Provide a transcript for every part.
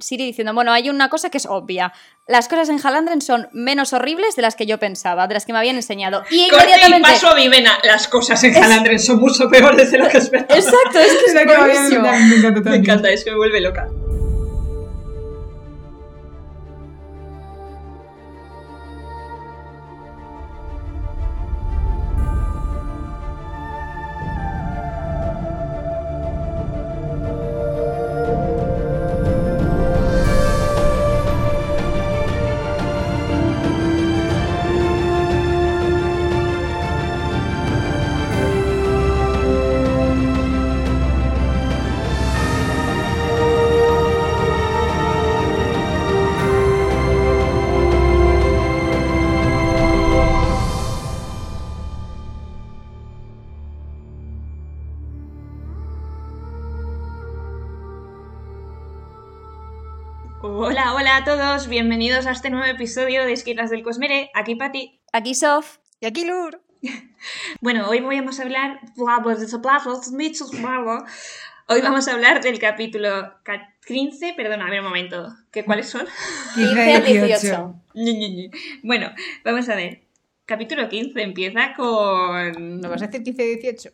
Siri diciendo, bueno, hay una cosa que es obvia. Las cosas en Halandren son menos horribles de las que yo pensaba, de las que me habían enseñado. Y Corte y inmediatamente... paso a Vivena. Las cosas en Halandren son mucho peores de lo que esperaba. Exacto, es que es La que me me encanta Me también. encanta, es que me vuelve loca. Bienvenidos a este nuevo episodio de Esquilas del Cosmere. Aquí Pati. Aquí Sof. Y aquí Lur. Bueno, hoy vamos a hablar. Hoy vamos a hablar del capítulo 15. Perdona, a ver un momento. ¿Qué, ¿Cuáles son? 15 al 18. Ñe, Ñe, Ñe. bueno, vamos a ver. Capítulo 15 empieza con. ¿No vas a decir 15-18?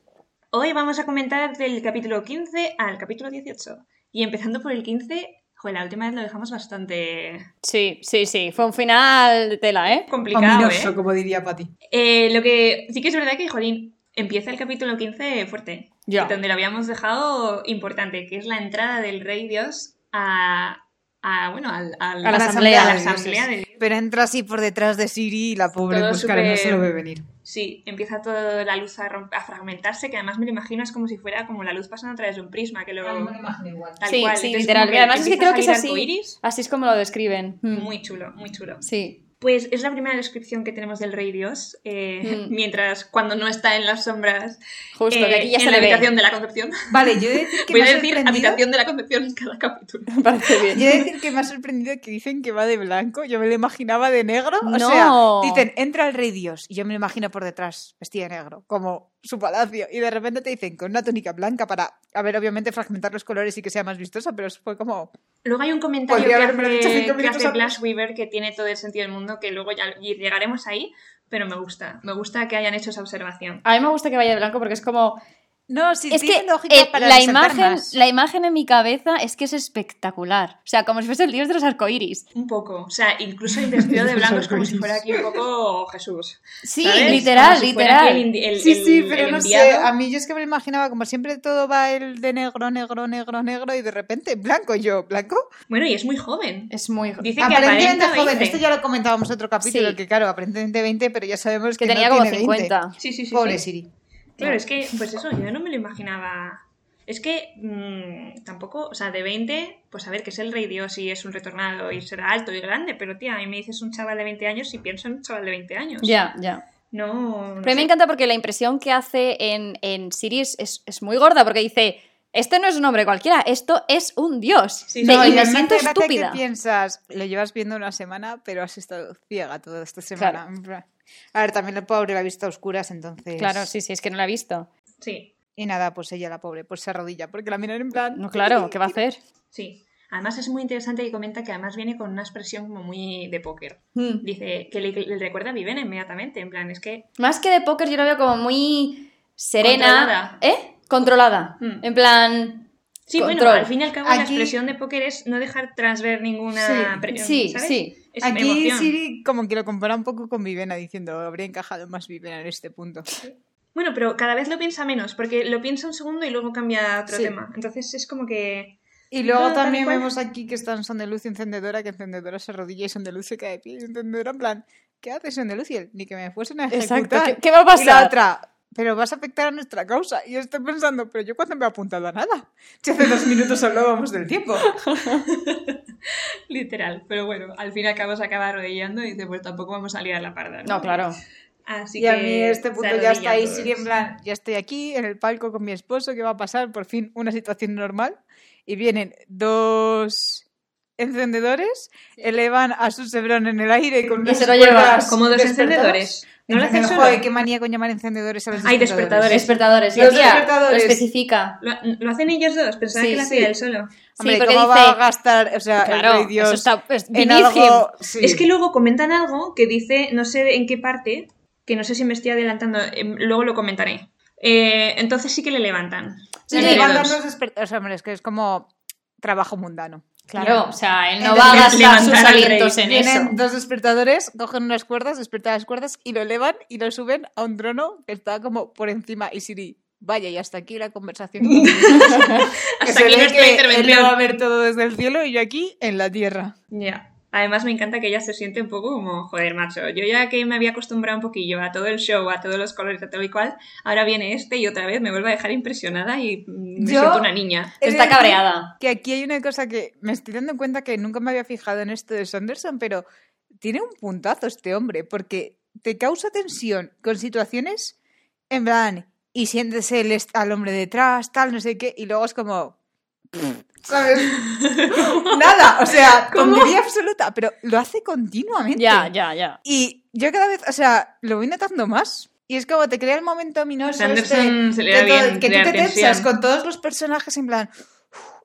Hoy vamos a comentar del capítulo 15 al capítulo 18. Y empezando por el 15, joder, la última vez lo dejamos bastante Sí, sí, sí. Fue un final de tela, ¿eh? complicado, Ominoso, ¿eh? como diría Pati. Eh, Lo que sí que es verdad que, jolín, empieza el capítulo 15 fuerte. Ya. Donde lo habíamos dejado importante, que es la entrada del Rey Dios a. a bueno, al, al- A la asamblea a la asamblea de Dios. Pero entra así por detrás de Siri y la pobre Todo pues claro, no se lo ve venir. Sí, empieza toda la luz a, a fragmentarse, que además me lo imagino es como si fuera como la luz pasando a través de un prisma, que lo. Tal Sí, cual. sí, Entonces, literal. además es que creo que es así. Así es como lo describen. Mm. Muy chulo, muy chulo. Sí. Pues es la primera descripción que tenemos del Rey Dios, eh, Mm. mientras cuando no está en las sombras, Justo, eh, que aquí ya en se la le ve. habitación de la Concepción. Vale, yo he de decir que Voy me a ha decir sorprendido... habitación de la Concepción en cada capítulo. Me parece bien. Yo he de decir que me ha sorprendido que dicen que va de blanco. Yo me lo imaginaba de negro. O No. sea, dicen, entra el rey Dios. Y yo me lo imagino por detrás, vestida de negro, como su palacio. Y de repente te dicen con una túnica blanca para, a ver, obviamente fragmentar los colores y que sea más vistosa, pero fue como... Luego hay un comentario que hace, que hace Weaver que tiene todo el sentido del mundo, que luego ya y llegaremos ahí, pero me gusta. Me gusta que hayan hecho esa observación. A mí me gusta que vaya de blanco porque es como. No, sí, Es tiene que lógica eh, para la, imagen, más. la imagen en mi cabeza es que es espectacular. O sea, como si fuese el dios de los arcoíris. Un poco. O sea, incluso el vestido de blanco es como si fuera aquí un poco Jesús. Sí, ¿sabes? literal, si literal. el indi- el- Sí, sí, pero el no enviado. sé, a mí yo es que me lo imaginaba como siempre todo va el de negro, negro, negro, negro y de repente blanco yo, ¿blanco? Bueno, y es muy joven. Es muy. Dice que Aparentemente aparenta joven, 20. esto ya lo comentábamos en otro capítulo, Sí. que claro, aparentemente 20, pero ya sabemos que, que tenía no como tiene 20. 50. Sí, sí, sí. Pobre sí. Siri. Claro, es que, pues eso, yo no me lo imaginaba. Es que mm, tampoco, o sea, de 20, pues a ver, que es el rey Dios y es un retornado y será alto y grande, pero tía, a mí me dices un chaval de 20 años y pienso en un chaval de 20 años. Ya, ya. No. no Pero a mí me encanta porque la impresión que hace en, en Sirius es, es muy gorda porque dice. Este no es un hombre cualquiera, esto es un dios. Sí, no, y me siento estúpida. que piensas, lo llevas viendo una semana, pero has estado ciega toda esta semana. A ver, también el pobre la ha visto a oscuras, entonces... Claro, sí, sí, es que no la he visto. Sí, Y nada, pues ella, la pobre, pues se arrodilla, porque la miran en plan... No, claro, ¿qué va a hacer? sí. Además es muy interesante que comenta que además viene con una expresión como muy de póker. Hmm. Dice que le, le recuerda a Viven inmediatamente, en plan, es que Más que de póker, yo la veo como muy serena. Controlada. ¿Eh? Controlada. Mm. En plan. Sí, Control. bueno, al fin y al cabo la expresión de póker es no dejar transver ninguna Sí, Sí, ¿sabes? sí. Es Aquí. Siri como que lo compara un poco con Vivena, diciendo, habría encajado más Vivena en este punto. Bueno, pero cada vez lo piensa menos, porque lo piensa un segundo y luego cambia a otro Sí. tema. Entonces es como que... Y luego No, también cual. vemos aquí que están Son de Luz y Encendedora, que Encendedora se arrodilla y Son de Luz se cae de pie. Y Encendedora en plan, ¿qué haces Son de Luz? Y él, ni que me fuesen a ejecutar. Exacto. ¿Qué, qué va a Y la pasar? otra, pero vas a afectar a nuestra causa. Y yo estoy pensando, pero yo cuando me he apuntado a nada. Si hace dos minutos hablábamos del tiempo. Literal. Pero bueno, al fin y al cabo se acaba arrodillando y dice, pues tampoco vamos a liar la parda. No, claro. Así y que a mí este punto ya está ahí, Siri en plan, ya estoy aquí en el palco con mi esposo, ¿qué va a pasar? Por fin una situación normal. Y vienen dos encendedores, elevan a su Sebrón en el aire con Y se lo lleva. Como dos encendedores. ¿No lo hacen solo? Joder, qué manía con llamar encendedores a los Hay despertadores. despertadores. Los tía, despertadores. Lo especifica. ¿Lo, lo hacen ellos dos? Pensaba Sí, que lo sí. hacía él solo. Hombre, Sí, ¿cómo dice- va a gastar, o sea, el Claro, rey Dios eso está. Pues, en algo... sí. Es que luego comentan algo que dice, no sé en qué parte, que no sé si me estoy adelantando, em, luego lo comentaré. Eh, entonces sí que le levantan. Sí, Sí, sí, Entre levantan los despertadores. hombre, es que es como trabajo mundano. Claro, o sea, él no Entonces, va a gastar sus alientos en Vienen eso. dos despertadores, cogen unas cuerdas, despiertan las cuerdas y lo elevan y lo suben a un trono que está como por encima. Y Siri, vaya, y hasta aquí la conversación. Hasta aquí nuestra intervención. Él lo va a ver todo desde el cielo y yo aquí en la tierra. Ya. Además me encanta que ella se siente un poco como, joder, macho, yo ya que me había acostumbrado un poquillo a todo el show, a todos los colores, a todo y cual, ahora viene este y otra vez me vuelve a dejar impresionada y me Yo- siento una niña. Está cabreada. Que aquí hay una cosa que me estoy dando cuenta que nunca me había fijado en esto de Sanderson, pero tiene un puntazo este hombre, porque te causa tensión con situaciones en plan, y sientes el al hombre detrás, tal, no sé qué, y luego es como. ¿Sabes? Nada, o sea, tontería absoluta, pero lo hace continuamente. Ya, ya, ya. Y yo cada vez, o sea, lo voy notando más. Y es como te crea el momento ominoso Sanderson este, se le da todo- que tú te tensas con todos los personajes en plan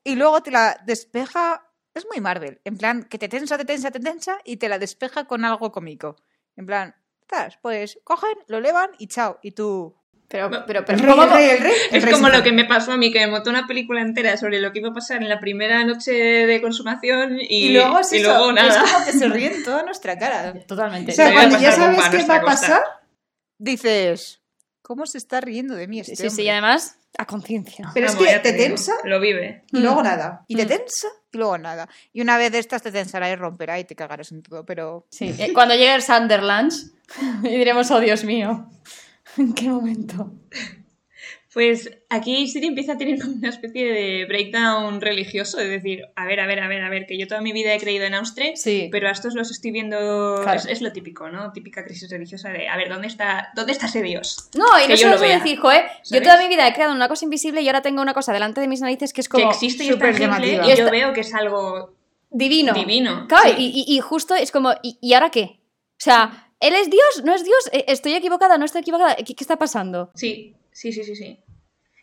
y luego te la despeja, es muy Marvel, en plan que te tensa, te tensa, te tensa y te la despeja con algo cómico. En plan, estás, pues cogen, lo elevan y chao, y tú Pero, pero, pero, rey, ¿cómo- el rey, el rey, el Es rey como se lo que me pasó a mí, que me montó una película entera sobre lo que iba a pasar en la primera noche de consumación y, y luego es y eso, luego nada. es como que se ríe en toda nuestra cara. Totalmente. O sea, cuando ya sabes qué va a costa. pasar, dices, ¿cómo se está riendo de mí este Sí, sí, hombre? y además, a conciencia. Pero es Vamos, que ya te digo, tensa Lo vive. y luego Mm. nada. Y te Mm. tensa y luego nada. Y una vez de estas te tensará y romperá y te cagarás en todo, pero... Sí. eh, Cuando llegue el Sunderland y diremos, oh Dios mío, ¿en qué momento? Pues aquí Siri empieza a tener como una especie de breakdown religioso, es decir, a ver, a ver, a ver, a ver, que yo toda mi vida he creído en Austria, Sí. pero a estos los estoy viendo, Claro. es, es lo típico, ¿no? Típica crisis religiosa de, a ver, ¿dónde está, dónde está ese Dios? No, y que no yo solo lo vea, decir, yo toda mi vida he creado una cosa invisible y ahora tengo una cosa delante de mis narices que es como que existe y es súper tangible llamativa. y yo veo que es algo divino. divino. Claro, sí. y, y- y justo es como, ¿y, y ahora qué? O sea, ¿él es Dios? ¿No es Dios? Eh, ¿Estoy equivocada? ¿No estoy equivocada? ¿Qué, qué está pasando? Sí, sí, sí, sí, sí.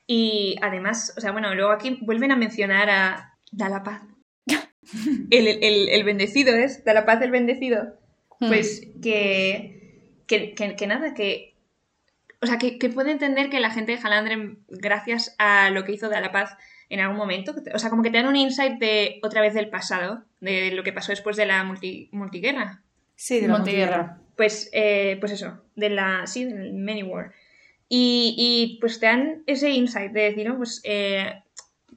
Y además, o sea, bueno, luego aquí vuelven a mencionar a Dalapaz. El, el, el bendecido es, Dalapaz el bendecido. Hmm. Pues que, que, que, que nada, que... O sea, que, que puede entender que la gente de Halandren, gracias a lo que hizo Dalapaz en algún momento, o sea, como que te dan un insight de otra vez del pasado, de lo que pasó después de la multi, multiguerra. Sí, de la Multiguerra. Pues, eh, pues eso, de la, sí, del Many War. Y, y, pues te dan ese insight de decir, ¿no? Pues eh,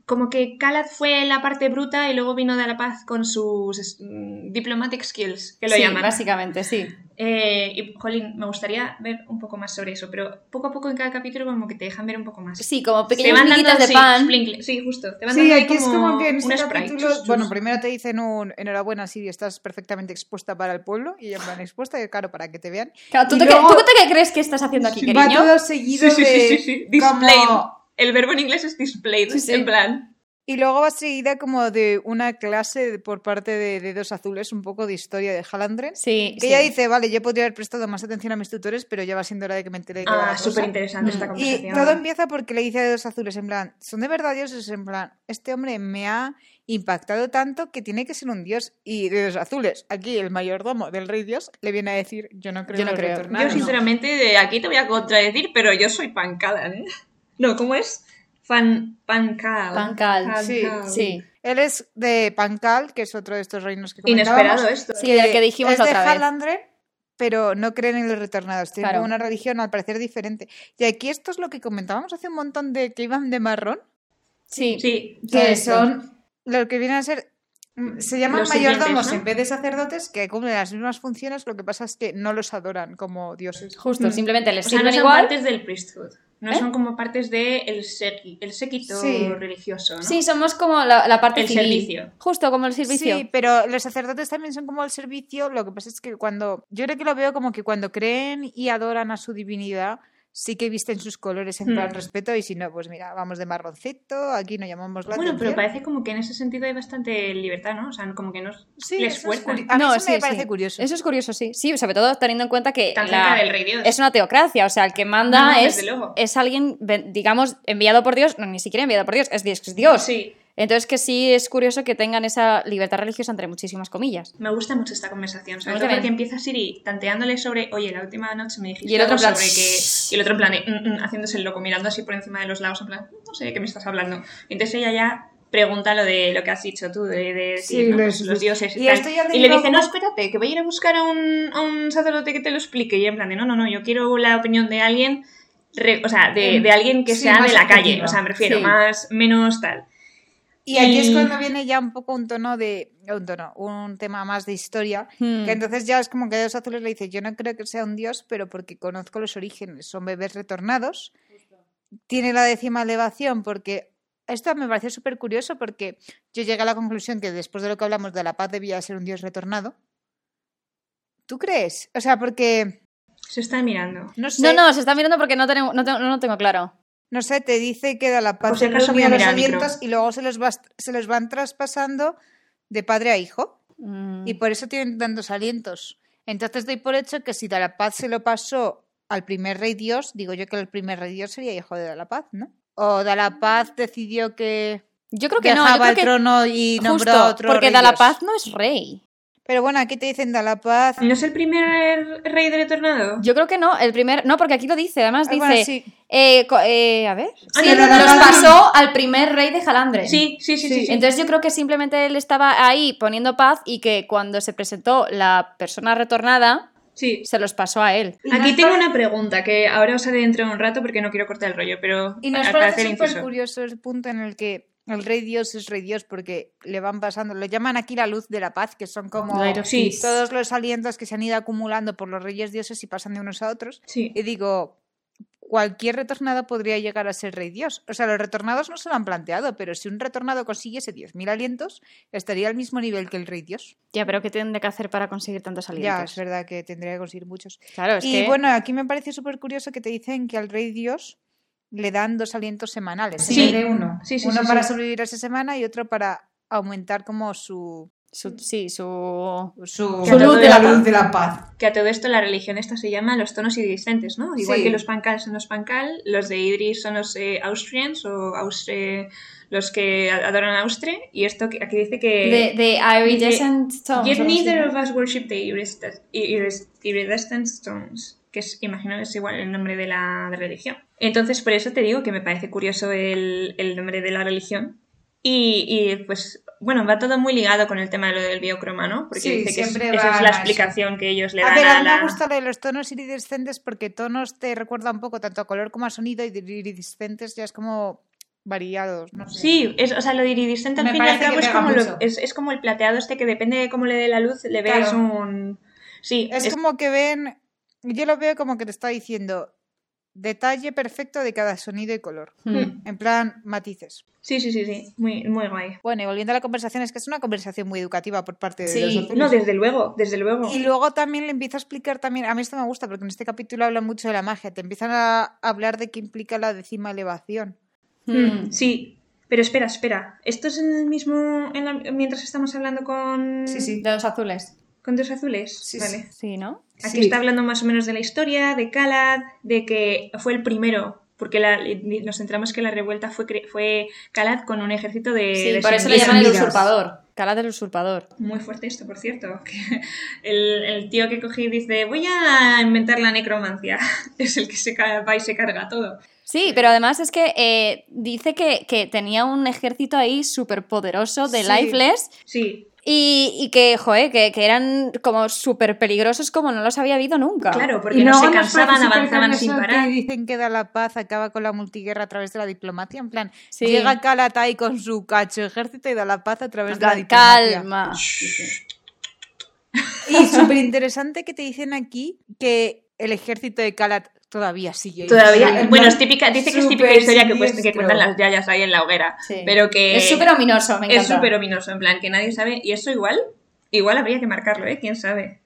como que Kalad fue la parte bruta y luego vino de la paz con sus mm, diplomatic skills, que lo sí, llaman. básicamente, sí. Eh, y, jolín, me gustaría ver un poco más sobre eso, pero poco a poco en cada capítulo como que te dejan ver un poco más. Sí, como te pequeñas van dando, miguitas de sí, pan. sprinkle- sí, justo. Te van Sí, aquí es como que en este capítulo, Chus, chus. bueno, primero te dicen un enhorabuena, Siri, estás perfectamente expuesta para el pueblo, y en plan expuesta, y claro, para que te vean. Claro, ¿tú, te, luego- ¿Tú qué crees que estás haciendo aquí, Va cariño? todo seguido Sí, sí, sí, de. Displayed. como- El verbo en inglés es displayed, Sí, sí. en plan. Y luego va seguida como de una clase por parte de Dedos Azules, un poco de historia de Halandren. Sí, Que sí. ella dice, vale, yo podría haber prestado más atención a mis tutores, pero ya va siendo hora de que me entere Ah, cosa". súper interesante esta Mm. conversación. Y todo empieza porque le dice a Dedos Azules, en plan, ¿son de verdad dioses? En plan, este hombre me ha impactado tanto que tiene que ser un dios. Y Dedos Azules, aquí el mayordomo del rey dios, le viene a decir, yo no creo Yo no creo. retornados". Yo, sinceramente, de aquí te voy a contradecir, pero yo soy Pancalan, ¿eh? No, ¿cómo es? Fan, Pancal. Pancal, sí, Sí. Él es de Pancal, que es otro de estos reinos que Inesperado comentábamos, esto. Sí, del que dijimos es de vez. Halandren, pero no creen en los retornados. Tienen Claro. una religión al parecer diferente. Y aquí esto es lo que comentábamos hace un montón de que iban de marrón, Sí. Sí. que son lo que vienen a ser mm, se llaman Los mayordomos ¿no? en vez de sacerdotes que cumplen las mismas funciones, lo que pasa es que no los adoran como dioses. Justo, Mm. simplemente les O sea, no sirven son igual. partes del priesthood. No ¿Eh? son como partes del el séquito Sí. religioso, ¿no? Sí, somos como la, la parte El civil. servicio. Justo como el servicio. Sí, pero los sacerdotes también son como el servicio. Lo que pasa es que cuando. Yo creo que lo veo como que cuando creen y adoran a su divinidad, sí que visten sus colores en plan Hmm. respeto y si no, pues mira, vamos de marroncito, aquí no llamamos la Bueno, pero parece como que en ese sentido hay bastante libertad, ¿no? O sea, como que no Sí, les eso es No, eso me sí, parece sí. curioso. Eso es curioso, sí. Sí, sobre todo teniendo en cuenta que Tan la- del rey Dios. es una teocracia, o sea, el que manda No, no, es, es alguien, digamos, enviado por Dios, no, ni siquiera enviado por Dios, es Dios. es Dios. Sí, Entonces que sí es curioso que tengan esa libertad religiosa entre muchísimas comillas. me gusta mucho esta conversación. Sobre todo porque empieza Siri tanteándole sobre, oye, la última noche me dijiste Y el otro plan, sobre que. Y el otro en plan, "Mm, mm", haciéndose el loco, mirando así por encima de los lados, en plan, no sé de qué me estás hablando. Entonces ella ya pregunta lo de lo que has dicho tú, de, de decir, Sí, ¿no? los- Pues los dioses y, le Y le digo dice, no, espérate, que voy a ir a buscar a un, a un sacerdote que te lo explique. Y en plan de, no, no, no, yo quiero la opinión de alguien, re- o sea, de, de alguien que sí, sea de la calle, o sea, me refiero, Sí. más, menos tal. Y aquí es cuando viene ya un poco un tono de. Un tono, un tema más de historia. Hmm. Que entonces ya es como que Dios Azules le dice: Yo no creo que sea un dios, pero porque conozco los orígenes. Son bebés retornados. Tiene la décima elevación porque. Esto me pareció súper curioso porque yo llegué a la conclusión que después de lo que hablamos de la paz debía ser un dios retornado. ¿Tú crees? O sea, porque. Se está mirando. No sé. No, no, se está mirando porque no, tenemos, no, tengo, no lo tengo claro. No sé, te dice que da la paz Por si en acaso a los alientos y luego se les, va, se les van traspasando de padre a hijo. Mm. Y por eso tienen tantos alientos. Entonces doy por hecho que si Dalapaz se lo pasó al primer rey Dios, digo yo que el primer rey Dios sería hijo de Dalapaz, ¿no? O Dalapaz decidió que Yo creo que no, yo creo el que trono y nombró justo, a otro porque rey Dalapaz Dios. no es rey. Pero bueno, aquí te dicen Dalapaz. ¿No es el primer rey de retornado? Yo creo que no, el primer, no, porque aquí lo dice, además Ah, dice, bueno, sí. eh, eh, a ver, Ah, sí, no, no, los no, no, no. pasó al primer rey de Jalandre. Sí, sí, sí, sí. sí. Entonces yo creo que simplemente él estaba ahí poniendo paz y que cuando se presentó la persona retornada, Sí. se los pasó a él. Aquí tengo una pregunta que ahora os haré dentro de un rato porque no quiero cortar el rollo, pero Y nos parece súper curioso el punto en el que el rey Dios es rey Dios porque le van pasando, lo llaman aquí la luz de la paz, que son como Sí, todos los alientos que se han ido acumulando por los reyes dioses y pasan de unos a otros. Sí. Y digo, cualquier retornado podría llegar a ser rey Dios. O sea, los retornados no se lo han planteado, pero si un retornado consiguiese 10.000 alientos, estaría al mismo nivel que el rey Dios. Ya, pero ¿qué tendré que hacer para conseguir tantos Ya, alientos? es verdad que tendría que conseguir muchos. Claro, es y que... bueno, aquí me parece súper curioso que te dicen que al rey Dios le dan dos alientos semanales. Sí. de uno. Sí, sí, uno sí, para sí. sobrevivir a esa semana y otro para aumentar como su... su- sí, su... Su, Su luz de la luz de la paz. Que a todo esto la religión esta se llama los tonos iridiscentes, ¿no? Igual Sí. que los pankal son los pankal, los de Idris son los eh, Austrians o Austre- los que adoran a Austria. Y esto que- aquí dice que... De, de iridescent stones. Yet neither of us worship the iridescent stones, que es, imagino es igual el nombre de la de religión. Entonces, por eso te digo que me parece curioso el, el nombre de la religión. Y, y, pues, bueno, va todo muy ligado con el tema de lo del biocroma, ¿no? Porque Sí, dice que es- esa es la a explicación que ellos le A dan ver, a, a mí la... me gusta lo de los tonos iridescentes porque tonos te recuerda un poco tanto a color como a sonido y de iridescentes ya es como variados. No sé. Sí, es, o sea, lo de iridiscente al Me fin y al cabo que es como, lo- es, es como el plateado este que depende de cómo le dé la luz, le ves Claro. un... Sí, Es, es- como que ven, yo lo veo como que te está diciendo detalle perfecto de cada sonido y color. Hmm. En plan, matices. sí, sí, sí, sí, muy, muy guay. Bueno, y volviendo a la conversación, es que es una conversación muy educativa por parte de Sí, los azules. No, desde luego, desde luego. Y luego también le empieza a explicar también, a mí esto me gusta porque en este capítulo habla mucho de la magia, te empiezan a hablar de qué implica la décima elevación. Hmm. Sí, pero espera, espera. ¿Esto es en el mismo. en la- mientras estamos hablando con. Sí, De los azules. Con dos azules? Sí, vale. Sí, ¿no? Aquí Sí. está hablando más o menos de la historia, de Kalad, de que fue el primero. Porque la- nos centramos que la revuelta fue, fue Kalad con un ejército de. Sí, de por eso le llaman el usurpador. Cala del usurpador. Muy fuerte esto, por cierto. que el, el tío que cogí dice: Voy a inventar la necromancia. Es el que se va y se carga todo. Sí, pero además es que eh, dice que, que tenía un ejército ahí súper poderoso de Sí. lifeless Sí, y, y que, joder, que, que eran como súper peligrosos como no los había habido nunca. claro, porque no se cansaban, avanzaban sin parar. Que dicen que da la paz, acaba con la multiguerra a través de la diplomacia. En plan, Sí. llega Calatai con su cacho ejército y da la paz a través de la diplomacia. calma. Y súper interesante que te dicen aquí que el ejército de Calat todavía sigue. Todavía, En bueno, es típica, dice que es típica historia que, pues- que cuentan las yayas ahí en la hoguera. Sí. Pero que. Es súper ominoso, me Es encanta. súper ominoso, en plan, que nadie sabe. Y eso igual, igual habría que marcarlo, ¿eh? ¿Quién sabe?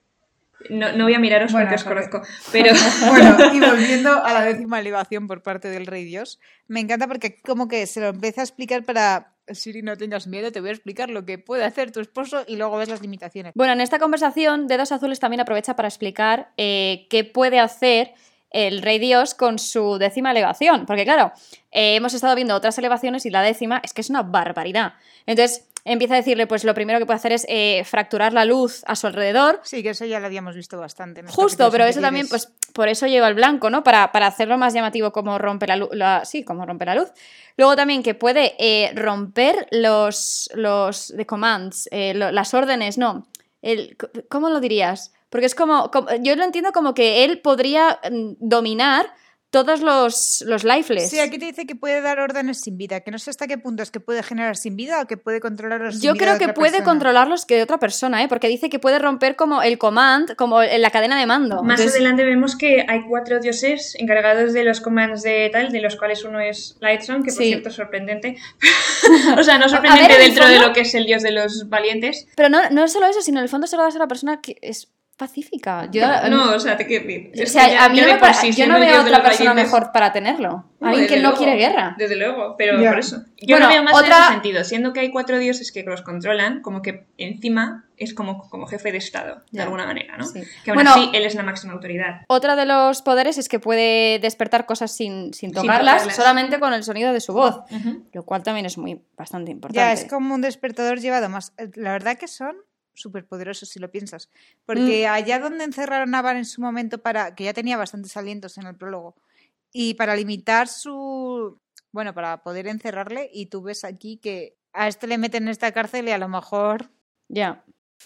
No, no voy a miraros Bueno, porque os conozco, pero Bueno, y volviendo a la décima elevación por parte del Rey Dios, me encanta porque como que se lo empieza a explicar para Siri, no tengas miedo, te voy a explicar lo que puede hacer tu esposo y luego ves las limitaciones. Bueno, en esta conversación, Dedos Azules también aprovecha para explicar eh, qué puede hacer el Rey Dios con su décima elevación. Porque, claro, eh, hemos estado viendo otras elevaciones y la décima es que es una barbaridad. Entonces, empieza a decirle, pues lo primero que puede hacer es eh, fracturar la luz a su alrededor. Sí, que eso ya lo habíamos visto bastante. Justo, pero eso también, pues por eso lleva el blanco, ¿no? Para, para hacerlo más llamativo como rompe la luz. sí, como rompe la luz. Luego también que puede eh, romper los, los the commands, lo- las órdenes, no. El, ¿Cómo lo dirías? Porque es como, como- yo lo entiendo como que él podría mm, dominar todos los, los lifeless. Sí, aquí te dice que puede dar órdenes sin vida, que no sé hasta qué punto es que puede generar sin vida o que puede controlarlos sin Yo vida creo de que otra puede persona. controlarlos que de otra persona, ¿eh? Porque dice que puede romper como el command, como en la cadena de mando. más Entonces- adelante vemos que hay cuatro dioses encargados de los commands de tal, de los cuales uno es Lightson, que por Sí. cierto es sorprendente. o sea, no sorprendente dentro de lo que es el dios de los valientes. Pero no, no es solo eso, sino en el fondo se lo das a la persona que es pacífica. Yo, no, o sea, te quiero decir. o sea, a mí no me por pa- sí, yo no veo otra persona valientes- mejor para tenerlo. No, Alguien que no quiere guerra. Desde luego, pero por eso. Yo Bueno, lo veo más otra- en ese sentido, siendo que hay cuatro dioses que los controlan, como que encima es como, como jefe de Estado, de alguna manera, ¿no? Sí. Que aún Bueno- así él es la máxima autoridad. Otra de los poderes es que puede despertar cosas sin, sin tocarlas, tocarlas. solamente con el sonido de su voz, lo cual también es muy bastante importante. Ya, es como un despertador llevado más. La verdad que son súper poderosos si lo piensas. Porque Mm. allá donde encerraron a Van en su momento para. que ya tenía bastantes alientos en el prólogo. Y para limitar su. Bueno, para poder encerrarle. Y tú ves aquí que a este le meten en esta cárcel y a lo mejor. Ya.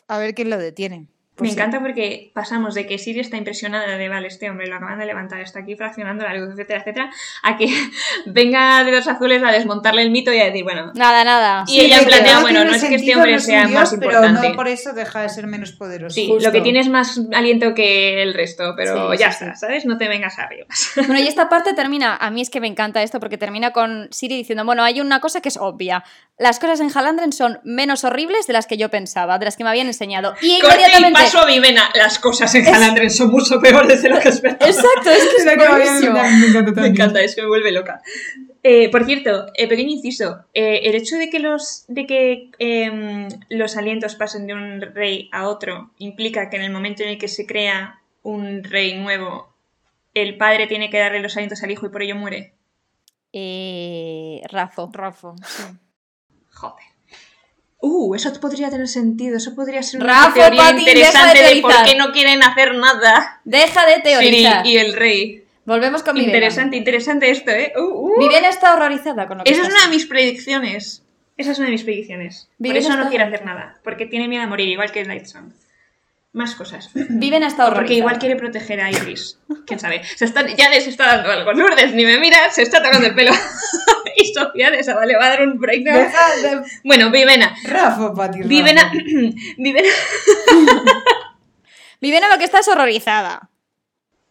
A ver quién lo detiene. Me Pues sí. encanta porque pasamos de que Siri está impresionada de, vale, este hombre lo acaban de levantar, está aquí fraccionando la luz, etcétera, etcétera, a que venga de los azules a desmontarle el mito y a decir, bueno, Nada, nada. Y ella plantea, no bueno, no es que este hombre no es un sea dios, más importante. Pero no por eso deja de ser menos poderoso. sí, justo. lo que tiene es más aliento que el resto, pero Sí, ya sí, está, sí. ¿sabes? No te vengas arriba. Bueno, y esta parte termina, a mí es que me encanta esto porque termina con Siri diciendo, bueno, hay una cosa que es obvia. Las cosas en Halandren son menos horribles de las que yo pensaba, de las que me habían enseñado. Y inmediatamente... Vivena, las cosas en Halandren son mucho peores de lo que esperaba. Exacto, es que es La que me buenísimo. encanta Me encanta, es que me vuelve loca. Eh, por cierto, eh, pequeño inciso, eh, el hecho de que los de que em, los alientos pasen de un rey a otro implica que en el momento en el que se crea un rey nuevo, el padre tiene que darle los alientos al hijo y por ello muere. Eh, Rafo. Rafo, sí. Joder. Uh, eso podría tener sentido, eso podría ser una Rafa, teoría interesante de de por qué no quieren hacer nada Deja de Siri teorizar. y el rey. Volvemos con. Interesante, interesante esto, ¿eh? Uh, uh. Está horrorizada con lo que Esa es una de mis predicciones. Esa es una de mis predicciones. Por eso no quiere hacer nada. Porque tiene miedo a morir, igual que Lightson. Más cosas. Vivena está horrorizada. Porque igual quiere proteger a Iris. Quién sabe. Se está, ya les está dando algo. Lourdes ni me mira, se está tocando el pelo. y Sofía de esa, vale, va a dar un breakdown. De- Bueno, Vivena. Rafa, Pati. Vivena. Rafa. Vivena. Vivena lo que está es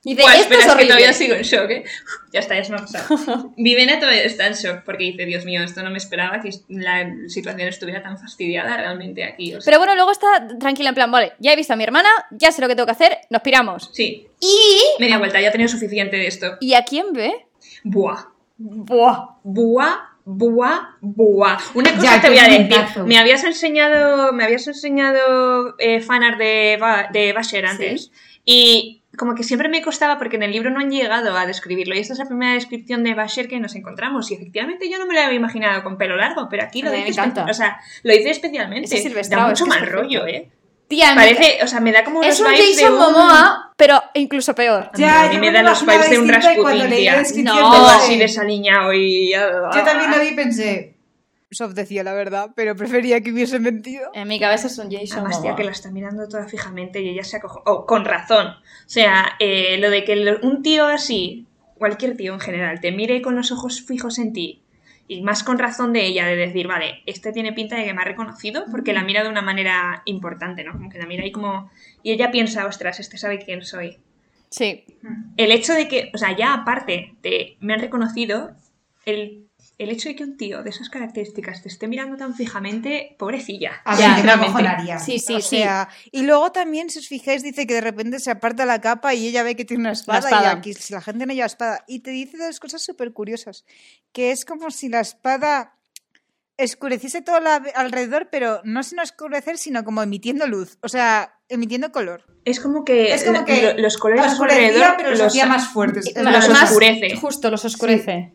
horrorizada. Dice, Buah, esto espera, es es que todavía sigo en shock, ¿eh? Ya está, ya se me ha pasado. Vivena todavía está en shock porque dice, Dios mío, esto no me esperaba que la situación estuviera tan fastidiada realmente aquí. o sea, Pero bueno, luego está tranquila en plan, vale, ya he visto a mi hermana, ya sé lo que tengo que hacer, nos piramos. Sí, Y... media vuelta, ya he tenido suficiente de esto. ¿Y a quién ve? Buah, Buah. buah, buah, buah. Una cosa Ya, te voy a decir. Me habías enseñado, me habías enseñado eh, fanart de, Ba- de Basher antes. Y como que siempre me costaba porque en el libro no han llegado a describirlo. Y esta es la primera descripción de Basher que nos encontramos. Y efectivamente yo no me lo había imaginado con pelo largo, pero aquí lo dice, encanta. espe- o sea, lo dice especialmente. Silvestrado, da es mucho es más perfecto. rollo, ¿eh? Tía, me- Parece, o sea, me da como es los un vibes de Jason un- Momoa, pero incluso peor. Ya, a mí yo me me da los vibes de un distinto y cuando Rasputin, No. Así desaliñado y... Yo también lo vi y pensé. Sof decía la verdad, pero prefería que hubiese mentido. En mi cabeza es un Jason Además, tía, que la está mirando toda fijamente y ella se acojo... Oh, con razón. O sea, eh, lo de que un tío así, cualquier tío en general, te mire con los ojos fijos en ti y más con razón de ella, de decir, vale, este tiene pinta de que me ha reconocido porque la mira de una manera importante, ¿no? Como que la mira y como... Y ella piensa, ostras, este sabe quién soy. Sí. El hecho de que, o sea, ya aparte de me han reconocido, el el hecho de que un tío de esas características te esté mirando tan fijamente, pobrecilla. A Ya. Sí, sí, O sí. sea, Y luego también, si os fijáis, dice que de repente se aparta la capa y ella ve que tiene una espada, espada. y aquí si la gente no lleva espada. Y te dice dos cosas súper curiosas. Que es como si la espada escureciese todo la- alrededor, pero no sino oscurecer, sino como emitiendo luz. O sea, emitiendo color. Es como que, Es como lo- que lo- los colores oscurecía, alrededor pero los los- hacía más fuertes. Es los oscurece. Justo, los oscurece.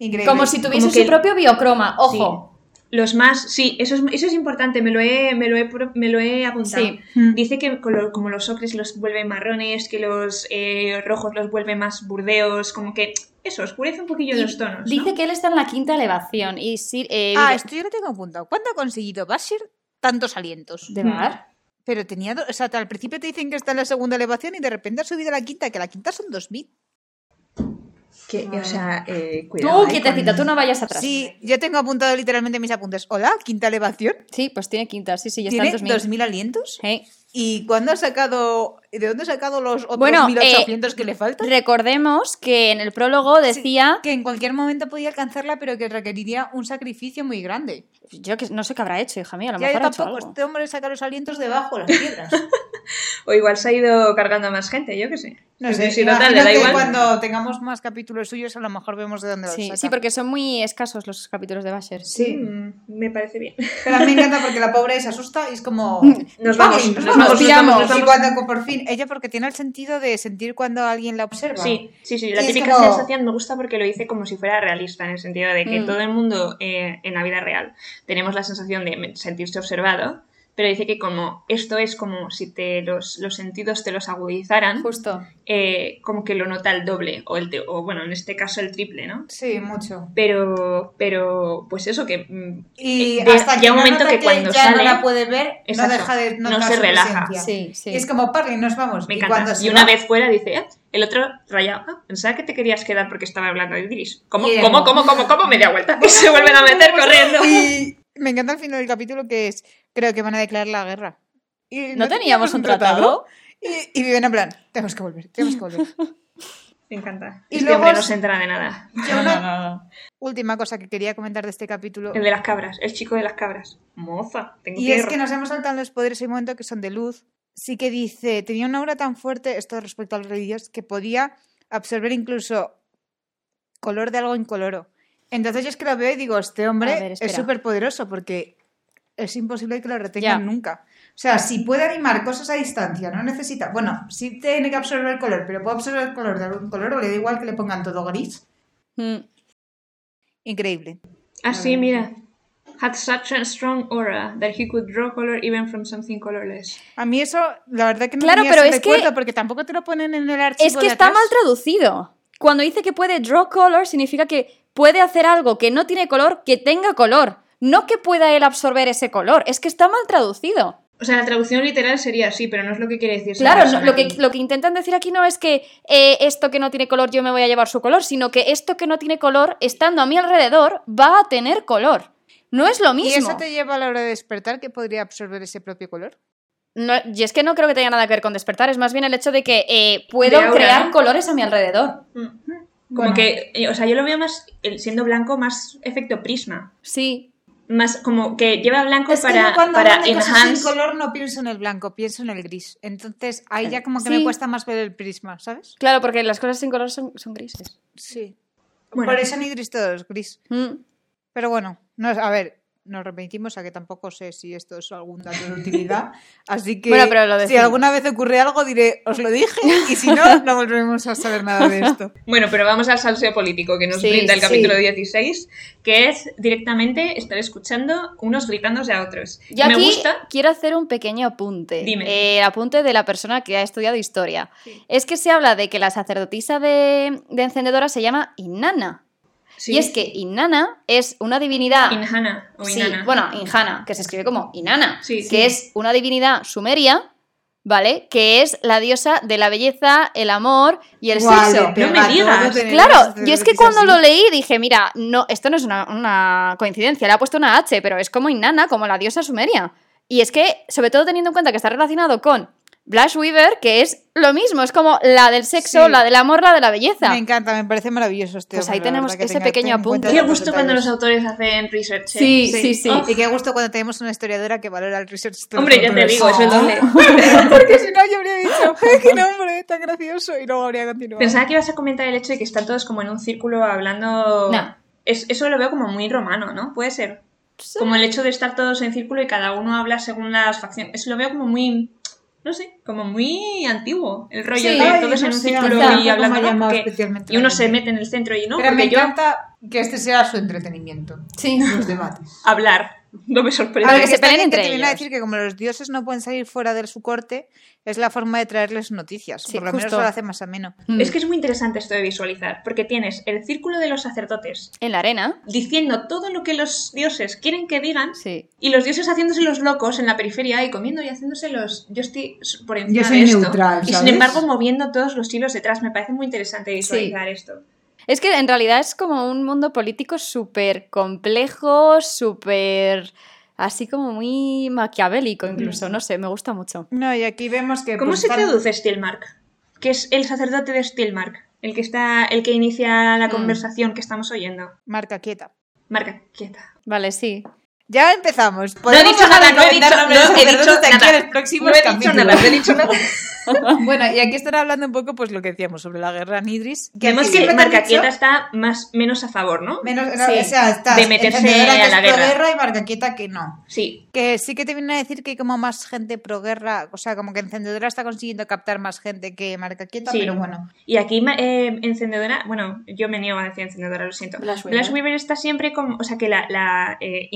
Increíble. Como si tuviese Como que- su propio biocroma, ojo. Los más, sí, eso es, eso es importante, me lo he, me lo he, me lo he apuntado. Sí. Mm. Dice que como los ocres los vuelven marrones, que los eh, rojos los vuelven más burdeos, como que eso, oscurece un poquillo Y los tonos. ¿no? Dice que él está en la quinta elevación y sí, eh, Ah, esto yo lo tengo apuntado. ¿Cuándo ha conseguido Bashir tantos alientos? de bar. Pero tenía, do- o sea, al principio te dicen que está en la segunda elevación y de repente ha subido a la quinta, que la quinta son 2000. Que, o sea, eh, Tú, cuidado. eh, quietecita, con- tú no vayas atrás. Sí, yo tengo apuntado literalmente mis apuntes. Hola, quinta elevación. Sí, pues tiene quinta, sí, sí, ya está en Tiene 2000. 2000 alientos. Hey. ¿Y cuándo ha sacado, de dónde ha sacado los otros Bueno, 1800 que le faltan? Recordemos que en el prólogo decía, Que en cualquier momento podía alcanzarla, pero que requeriría un sacrificio muy grande. Yo que no sé qué habrá hecho, hija mía, a lo Ya yo mejor ha hecho tampoco, algo. este hombre saca los alientos debajo, las piedras. O igual se ha ido cargando a más gente, yo qué sé. No sé, imagino total, le da igual. cuando tengamos más capítulos suyos a lo mejor vemos de dónde los Sí, saca. sí, porque son muy escasos los capítulos de Basher. Sí. Mm, me parece bien. Pero a mí me encanta porque la pobre se asusta y es como... Nos vamos, "Ay, nos nos vamos, nos nos Y cuando por fin, ella porque tiene el sentido de sentir cuando alguien la observa. Sí, sí, sí. La típica como- sensación me gusta porque lo dice como si fuera realista, en el sentido de que Mm. todo el mundo eh, en la vida real tenemos la sensación de sentirse observado, pero dice que como esto es como si te los, los sentidos te los agudizaran, Justo. eh, como que lo nota el doble, o, el te- o bueno, en este caso el triple, ¿no? Sí, mucho. Pero, pero, pues eso, que mm, Y Eh, de- hasta que llega un no momento nota que cuando ya sale- no la puede ver, Exacto, no deja de no se su relaja. Sí, sí. Y es como, Parley, nos vamos. me y encanta. cuando se Y una va- vez fuera dice, "Ah", el otro rayado, ah, pensaba que te querías quedar porque estaba hablando de Idris. ¿Cómo, él- cómo, cómo, cómo, cómo? Media vuelta. Y se vuelven a meter corriendo. Y me encanta el final del capítulo que es, creo que van a declarar la guerra. Y ¿No teníamos un tratado? Y, y viven en plan, tenemos que volver, tenemos que volver. Me encanta. Y este luego hombre no se entera de nada. Yo una última cosa que quería comentar de este capítulo. El de las cabras, el chico de las cabras. Moza, tengo Y que es que nos hemos saltado los poderes en un momento que son de luz. Sí que dice, tenía una aura tan fuerte, esto respecto al rey Dios, que podía absorber incluso color de algo incoloro. Entonces yo es que lo veo y digo, este A hombre ver, es súper poderoso porque es imposible que lo retengan nunca. O sea, si puede animar cosas a distancia, no necesita... Bueno, sí tiene que absorber el color, pero puede absorber el color de algún color o le da igual que le pongan todo gris. Mm. Increíble. Ah, sí, mira. Had such a strong aura that he could draw color even from something colorless. A mí eso, la verdad que no Claro, tenía pero ese es que- porque tampoco te lo ponen en el archivo Es que de está atrás. mal traducido. Cuando dice que puede draw color, significa que puede hacer algo que no tiene color, que tenga color. No que pueda él absorber ese color. Es que está mal traducido. O sea, la traducción literal sería así, pero no es lo que quiere decir. esa Claro, no- lo que, lo que intentan decir aquí no es que eh, esto que no tiene color yo me voy a llevar su color, sino que esto que no tiene color, estando a mi alrededor, va a tener color. No es lo ¿Y mismo. eso te lleva a la hora de despertar que podría absorber ese propio color? No, y es que no creo que tenga nada que ver con despertar, es más bien el hecho de que eh, puedo De crear ¿no? colores a mi alrededor. Mm. Como Bueno. que, eh, o sea, yo lo veo más, siendo blanco, más efecto prisma. Sí, Más como que lleva blanco Es que para, yo cuando para hablan de cosas enhance. sin color no pienso en el blanco, pienso en el gris. Entonces ahí ya como que Sí. me cuesta más ver el prisma, ¿sabes? claro, porque las cosas sin color son, son grises. Sí. Bueno. Por eso en Idris todo es gris. Mm. Pero bueno, no, es- a ver, nos repetimos a que tampoco sé si esto es algún dato de utilidad. Así que Bueno, pero lo si alguna vez ocurre algo diré, os lo dije, y si no, no volveremos a saber nada de esto. Bueno, pero vamos al salseo político que nos Sí, brinda el sí. capítulo 16, que es directamente estar escuchando unos gritándose a otros. Yo Me aquí gusta. quiero hacer un pequeño apunte. Dime. Eh, el apunte de la persona que ha estudiado historia. Es que se habla de que la sacerdotisa de, de encendedora se llama Inanna. Sí. Y es que Inanna es una divinidad. Inhana o Sí, Inanna. bueno, Injana, que se escribe como Inanna, Sí, que sí. es una divinidad sumeria, ¿vale? Que es la diosa de la belleza, el amor y el Guau, sexo. No me digas. Claro, yo es que cuando lo leí dije, mira, no, esto no es una, una coincidencia, le ha puesto una H, pero es como Inanna, como la diosa sumeria. Y es que, sobre todo teniendo en cuenta que está relacionado con Blush Weaver, que es lo mismo, es como la del sexo, Sí. la del amor, la de la belleza. Me encanta, me parece maravilloso este Pues ahí tenemos tenga- pequeño apunte. Qué gusto cuando los autores hacen research. ¿eh? Sí, sí, sí. Oh, Y qué gusto cuando tenemos una historiadora que valora el research. Hombre, ya te digo, eso es doble. Porque si no, yo habría dicho, "Eh, qué nombre tan gracioso, y luego habría continuado. Pensaba que ibas a comentar el hecho de que están todos como en un círculo hablando. No. Es, eso lo veo como muy romano, ¿no? Puede ser. Como el hecho de estar todos en círculo y cada uno habla según las facciones. Eso lo veo como muy. No sé, como muy antiguo. El rollo Sí. de todos no en un círculo y hablando. especialmente y uno se mete en el centro y no, Pero me yo encanta que este sea su entretenimiento. Sí. Los debates. hablar no me sorprende. Ahora que se peleen entre que a ellos. decir que como los dioses no pueden salir fuera de su corte, es la forma de traerles noticias. Sí, Por lo menos justo. lo hace más ameno. Mm. Es que es muy interesante esto de visualizar, porque tienes el círculo de los sacerdotes En la arena. diciendo todo lo que los dioses quieren que digan Sí. y los dioses haciéndose los locos en la periferia y comiendo y haciéndose los yo estoy por encima Yo soy de esto neutral, y sin embargo moviendo todos los hilos detrás me parece muy interesante visualizar esto Es que en realidad es como un mundo político súper complejo, súper. así como muy maquiavélico, incluso. No sé, me gusta mucho. No, y aquí vemos que. ¿cómo pues, se traduce Stilmark? que es el sacerdote de Stilmark el que está el que inicia la Mm. conversación que estamos oyendo Marca quieta. marca quieta Vale, sí. Ya empezamos. no he dicho nada no he dicho, no he dicho nada. en los próximos no he dicho nada no he dicho nada Bueno, y aquí están hablando un poco, pues lo que decíamos sobre la guerra en Idris. vemos que siempre te han Marcaquieta está más menos a favor ¿no? Menos, Sí. o sea, estás De meterse encendedora que a la guerra. proguerra y Marcaquieta que no. sí Que sí que te viene a decir que hay como más gente proguerra, o sea, como que Encendedora está consiguiendo captar más gente que Marcaquieta, Sí. pero bueno. Y aquí, eh, encendedora, bueno, yo me niego a decir encendedora, lo siento. Blush Weaver. Weaver, está siempre como, o sea, que la, la eh,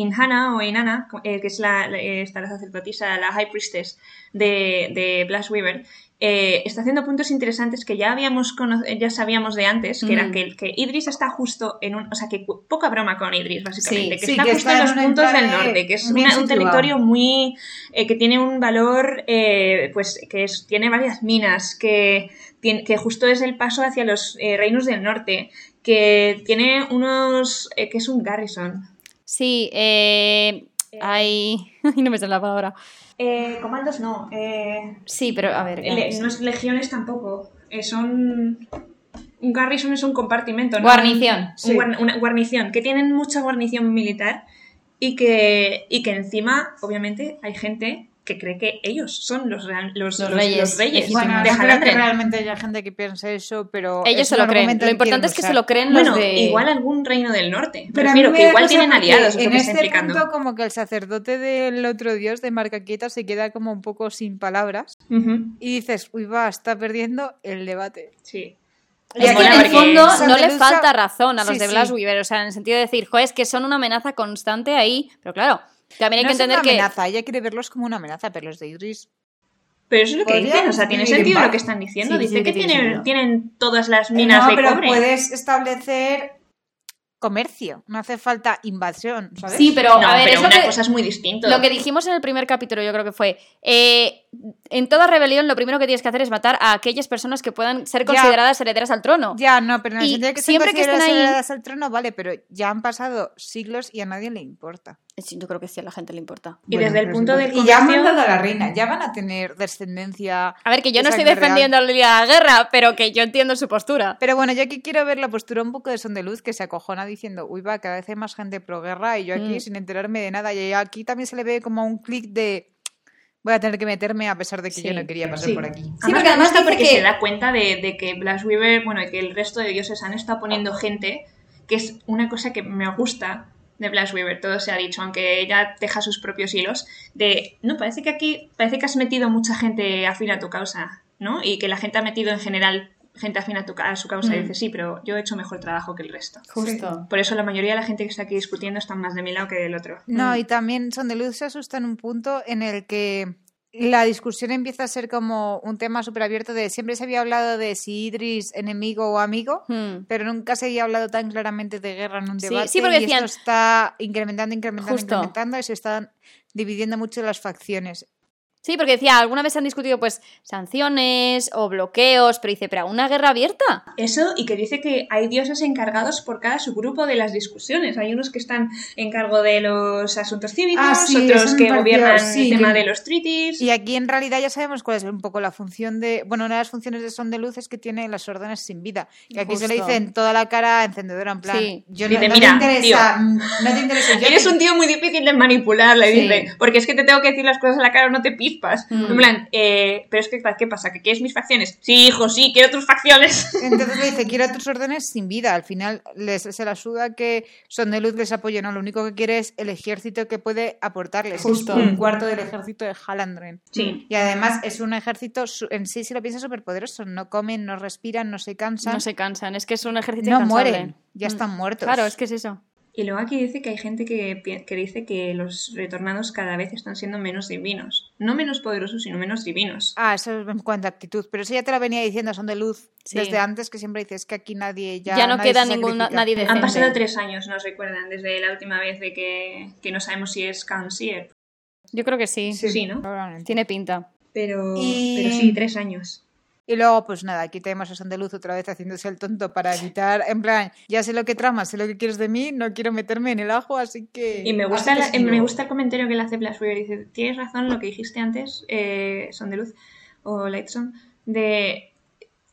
O Inanna, eh, que es la, eh, esta, la sacerdotisa, la High Priestess de, de Blush Weaver, eh, está haciendo puntos interesantes que ya habíamos ya sabíamos de antes, que era que, que Idris está justo en un, o sea, que poca broma con Idris, básicamente, Sí, que sí, está que justo está en los un puntos del norte, que es una- un territorio muy, eh, que tiene un valor, eh, pues, que es- tiene varias minas, que que justo es el paso hacia los reinos del norte, que tiene unos... que es un garrison. Sí, eh. Hay. Ay, no me sale la palabra. Eh, comandos no, eh, Sí, pero a ver. le- no es legiones tampoco, eh, son... Un garrison es un compartimento, ¿no? Guarnición. Un Sí. guar- una guarnición, que tienen mucha guarnición militar y que, y que encima, obviamente, hay gente que cree que ellos son los, real- los, Los los- reyes los reyes. Bueno, de no creo que realmente haya gente que piense eso, pero. Ellos se lo creen. Lo importante es que se lo creen Bueno, los de. igual algún reino del norte. Pero a Prefiero que igual tienen aliados, en este implicando. punto como que el sacerdote del otro dios de Marcaquieta se queda como un poco sin palabras y dices, uy va, está perdiendo el debate. Sí. Es que en el fondo no le falta razón a los Sí, de sí. Blas Weaver, o sea, en el sentido de decir, joder, es que son una amenaza constante ahí, pero claro, también hay no que es entender una que amenaza, ella quiere verlos como una amenaza, pero los de Idris... Pero eso es lo que dicen, o sea, tiene sentido lo que están diciendo. Sí, Dice sí que que tiene tienen, todas las minas no, de pero cobre. puedes establecer comercio, no hace falta invasión, ¿sabes? Sí, pero no, a ver, pero es lo una que- cosa es muy distinto. Lo que dijimos en el primer capítulo, yo creo que fue, eh, en toda rebelión lo primero que tienes que hacer es matar a aquellas personas que puedan ser Ya. consideradas herederas al trono. Ya, no, pero en el sentido de que siempre que estén ahí- ahí... al trono, vale, pero ya han pasado siglos y a nadie le importa. Yo creo que sí, a la gente le importa. Y desde el punto del Y ya han mandado a la reina, ya van a tener descendencia... A ver, que yo no estoy defendiendo real. la guerra, pero que yo entiendo su postura. Pero bueno, yo aquí quiero ver la postura un poco de Son de Luz que se acojona diciendo, uy, va, cada vez hay más gente pro guerra y yo aquí Mm. sin enterarme de nada. Y aquí también se le ve como un clic de, voy a tener que meterme a pesar de que Sí. yo no quería pasar Sí. por aquí. Sí, Además, porque además dice porque que- se da cuenta de, de que Blas Weaver, bueno, y que el resto de dioses han estado poniendo gente, que es una cosa que me gusta de Blas Weaver, todo se ha dicho, aunque ella deja sus propios hilos, de, no, parece que aquí, parece que has metido mucha gente afín a tu causa, ¿no? Y que la gente ha metido en general gente afín a, tu, a su causa y Mm. dice, sí, pero yo he hecho mejor trabajo que el resto. Justo. Por eso la mayoría de la gente que está aquí discutiendo está más de mi lado que del otro. No, Mm. y también Son de Luz se asusta en un punto en el que la discusión empieza a ser como un tema súper abierto de siempre se había hablado de si Idris enemigo o amigo, Hmm. pero nunca se había hablado tan claramente de guerra en un Sí, debate. sí, porque y decían- esto está incrementando, incrementando, Justo. incrementando y se están dividiendo mucho las facciones. Sí, porque decía, alguna vez se han discutido pues sanciones o bloqueos, pero dice, pero una guerra abierta. Eso, y que dice que hay dioses encargados por cada subgrupo de las discusiones. Hay unos que están en cargo de los asuntos cívicos, Ah, sí, otros que gobiernan sí, el tema que- de los treaties. Y aquí en realidad ya sabemos cuál es un poco la función de. Bueno, una de las funciones de Son de Luz es que tiene las órdenes sin vida. Y aquí se le dice en toda la cara encendedora, en plan. Sí. Yo Dice, no, no "Mira, te interesa. mm, No te interesa. Yo Eres te- un tío muy difícil de manipular, le Sí. dice. Porque es que te tengo que decir las cosas a la cara o no te Mm. En plan, eh, pero es que, ¿qué pasa? ¿Que quieres mis facciones? Sí, hijo, sí, quiero tus facciones. Entonces le dice, quiero tus órdenes sin vida. Al final les, se la suda que Son de Luz les apoye. No, lo único que quiere es el ejército que puede aportarles. Justo. un cuarto del ejército de Halandren. Sí. Y además es un ejército en sí, si lo piensas, súper poderoso. No comen, no respiran, no se cansan. No se cansan, es que es un ejército no incansable. mueren. Ya Mm. están muertos. Claro, es que es eso. Y luego aquí dice que hay gente que, que dice que los retornados cada vez están siendo menos divinos. No menos poderosos, sino menos divinos. Ah, eso es en cuanto a actitud. Pero eso ya te lo venía diciendo Son de Luz Sí. desde antes, que siempre dices que aquí nadie ya. Ya no queda ningún- nadie decente. Han pasado tres años, nos recuerdan, desde la última vez de que, que no sabemos si es Kansier. Yo creo que sí. Sí, ¿no? Tiene pinta. Pero, Y- pero sí, tres años. Y luego, pues nada, aquí tenemos a Son de Luz otra vez haciéndose el tonto para evitar, en plan, ya sé lo que tramas, sé lo que quieres de mí, no quiero meterme en el ajo, así que... Y me gusta, la- me gusta el comentario que le hace Blastware. Dice, tienes razón lo que dijiste antes, eh, Son de Luz o Lightson, de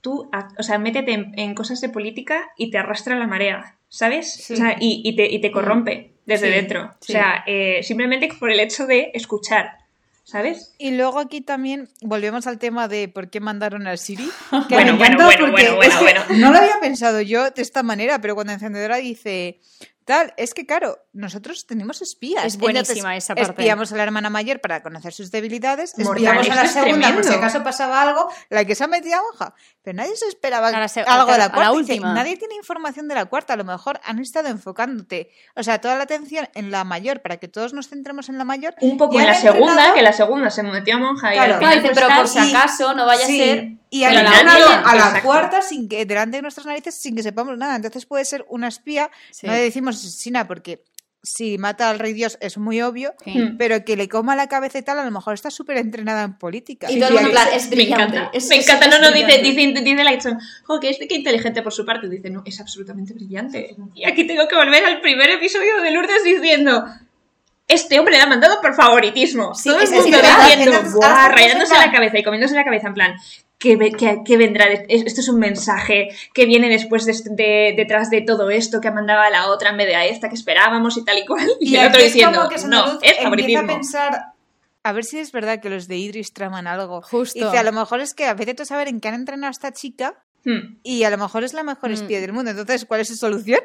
tú, o sea, métete en, en cosas de política y te arrastra la marea, ¿sabes? Sí. O sea, y, y te, y te corrompe desde Sí, dentro. sí. O sea, eh, simplemente por el hecho de escuchar, ¿sabes? Y luego aquí también volvemos al tema de por qué mandaron al Siri. Que Bueno, me bueno, bueno, porque bueno, bueno, bueno. No lo había pensado yo de esta manera, pero cuando Encendedora dice tal, es que claro, nosotros tenemos espías. Es buenísima esa parte. Espiamos a la hermana mayor para conocer sus debilidades, Mortal, espiamos a la segunda por si acaso pasaba algo, la que se ha metido a hoja. Pero nadie se esperaba A la se- algo de a la la cuarta. Dice, última. nadie tiene información de la cuarta, a lo mejor han estado enfocándote. O sea, toda la atención en la mayor para que todos nos centremos en la mayor. Un poco y en la segunda, entrenado- que la segunda se metió a monja y Claro. al final dice, pues pero por si acaso no vaya Sí, a ser. Y la pillan, a la cuarta sin que delante de nuestras narices sin que sepamos nada. Entonces puede ser una espía. Sí. No le decimos asesina porque si mata al rey Dios es muy obvio. Sí. Mm. Pero que le coma la cabeza y tal, a lo mejor está súper entrenada en política. Y todo el mundo en plan, es me brillante. encanta, es- me es- encanta, es no, no, dice, dice, dice Lightson, jo, que es que inteligente por su parte, dice, no, es absolutamente brillante. Y aquí tengo que volver al primer episodio de Lourdes diciendo, este hombre le ha mandado por favoritismo. Sí, Todo el mundo rayándose la cabeza y comiéndose la cabeza en plan, ¿qué, ve- qué- qué vendrá? es- Esto es un mensaje que viene después de, de- detrás de todo esto que ha mandado a la otra en vez de a esta que esperábamos y tal y cual. Y, el aquí otro es diciendo, como que no, es empieza favoritismo. a pensar. A ver si es verdad que los de Idris traman algo. Justo. Y dice, a lo mejor es que a veces tú saber en qué han entrenado a esta chica Hmm. y a lo mejor es la mejor Mm. espía del mundo. Entonces, ¿cuál es su solución?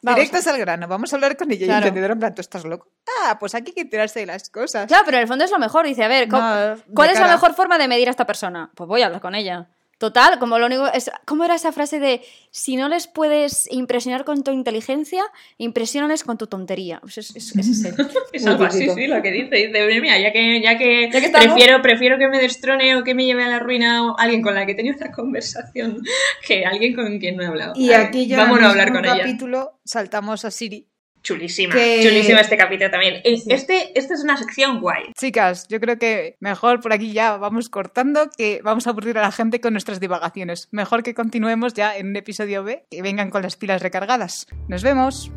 Vamos. Directos al grano, vamos a hablar con ella. Claro. Y encendedor en plan, ¿tú estás loco? Ah, pues aquí hay que enterarse de las cosas. Claro, pero en el fondo es lo mejor. Dice, a ver, No, ¿cuál es la mejor forma de medir a esta persona? Pues voy a hablar con ella. Total, como lo único es. ¿Cómo era esa frase de si no les puedes impresionar con tu inteligencia, impresionales con tu tontería? Pues es, es- es el- Es algo así, sí, lo que dice. Dice, mira, ya que, ya que, Ya que prefiero, prefiero que me destrone o que me lleve a la ruina o alguien con la que he tenido una conversación que alguien con quien no he hablado. Y aquí ya Vámonos a hablar en con un ella. capítulo saltamos a Siri. Chulísima, que- chulísima este capítulo también. Este, esta es una sección guay. Chicas, yo creo que mejor por aquí ya vamos cortando, que vamos a aburrir a la gente con nuestras divagaciones. Mejor que continuemos ya en un episodio B, que vengan con las pilas recargadas. Nos vemos.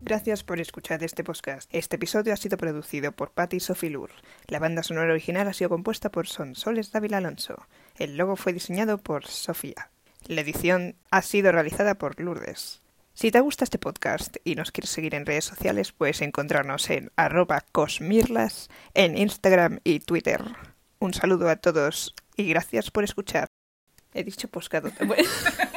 Gracias por escuchar este podcast. Este episodio ha sido producido por Patty Sofilur. La banda sonora original ha sido compuesta por Son Soles Dávila Alonso. El logo fue diseñado por Sofía. La edición ha sido realizada por Lourdes. Si te gusta este podcast y nos quieres seguir en redes sociales, puedes encontrarnos en arroba cosmirlas en Instagram y Twitter. Un saludo a todos y gracias por escuchar. He dicho poscado.